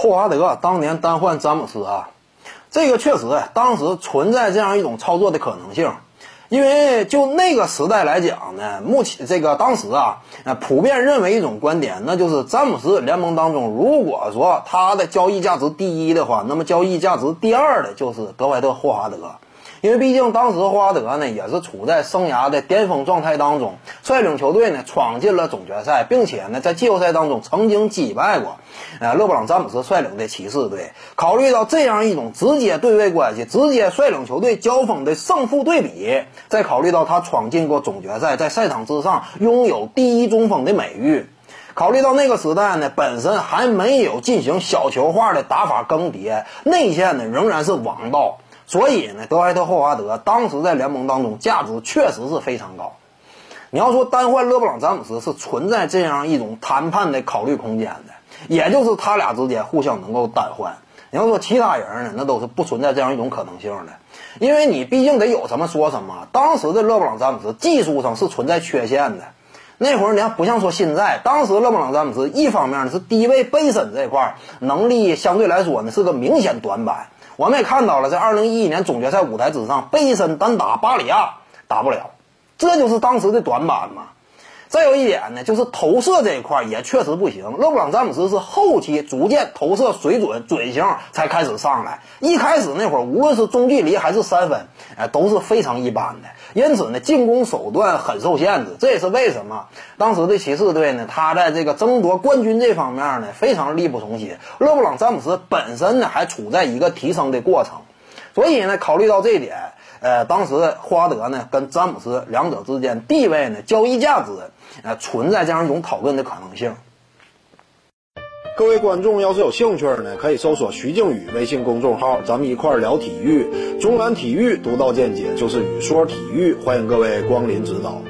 霍华德当年单换詹姆斯啊，这个确实当时存在这样一种操作的可能性，因为就那个时代来讲呢，目前这个当时啊，呃，普遍认为一种观点，那就是詹姆斯联盟当中，如果说他的交易价值第一的话，那么交易价值第二的就是德怀特·霍华德。因为毕竟当时霍华德呢也是处在生涯的巅峰状态当中，率领球队呢闯进了总决赛，并且呢在季后赛当中曾经击败过，呃勒布朗詹姆斯率领的骑士队。考虑到这样一种直接对位关系，直接率领球队交锋的胜负对比，再考虑到他闯进过总决赛，在赛场之上拥有第一中锋的美誉，考虑到那个时代呢本身还没有进行小球化的打法更迭，内线呢仍然是王道。所以呢，德怀特·霍华德当时在联盟当中价值确实是非常高。你要说单换勒布朗·詹姆斯是存在这样一种谈判的考虑空间的，也就是他俩之间互相能够单换。你要说其他人呢，那都是不存在这样一种可能性的，因为你毕竟得有什么说什么。当时的勒布朗·詹姆斯技术上是存在缺陷的，那会儿你还不像说现在，当时勒布朗·詹姆斯一方面呢是低位背身这块能力相对来说呢是个明显短板。我们也看到了，在二零一一年总决赛舞台之上，背身单打巴里亚打不了，这就是当时的短板嘛。再有一点呢，就是投射这一块也确实不行。勒布朗詹姆斯是后期逐渐投射水准准星才开始上来，一开始那会儿无论是中距离还是三分，哎都是非常一般的。因此呢，进攻手段很受限制。这也是为什么当时的骑士队呢，他在这个争夺冠军这方面呢非常力不从心。勒布朗詹姆斯本身呢还处在一个提升的过程，所以呢，考虑到这一点。呃，当时霍华德呢跟詹姆斯两者之间地位呢交易价值，呃存在这样一种讨论的可能性。各位观众要是有兴趣呢，可以搜索徐静宇微信公众号，咱们一块聊体育。中南体育独到见解就是语说体育，欢迎各位光临指导。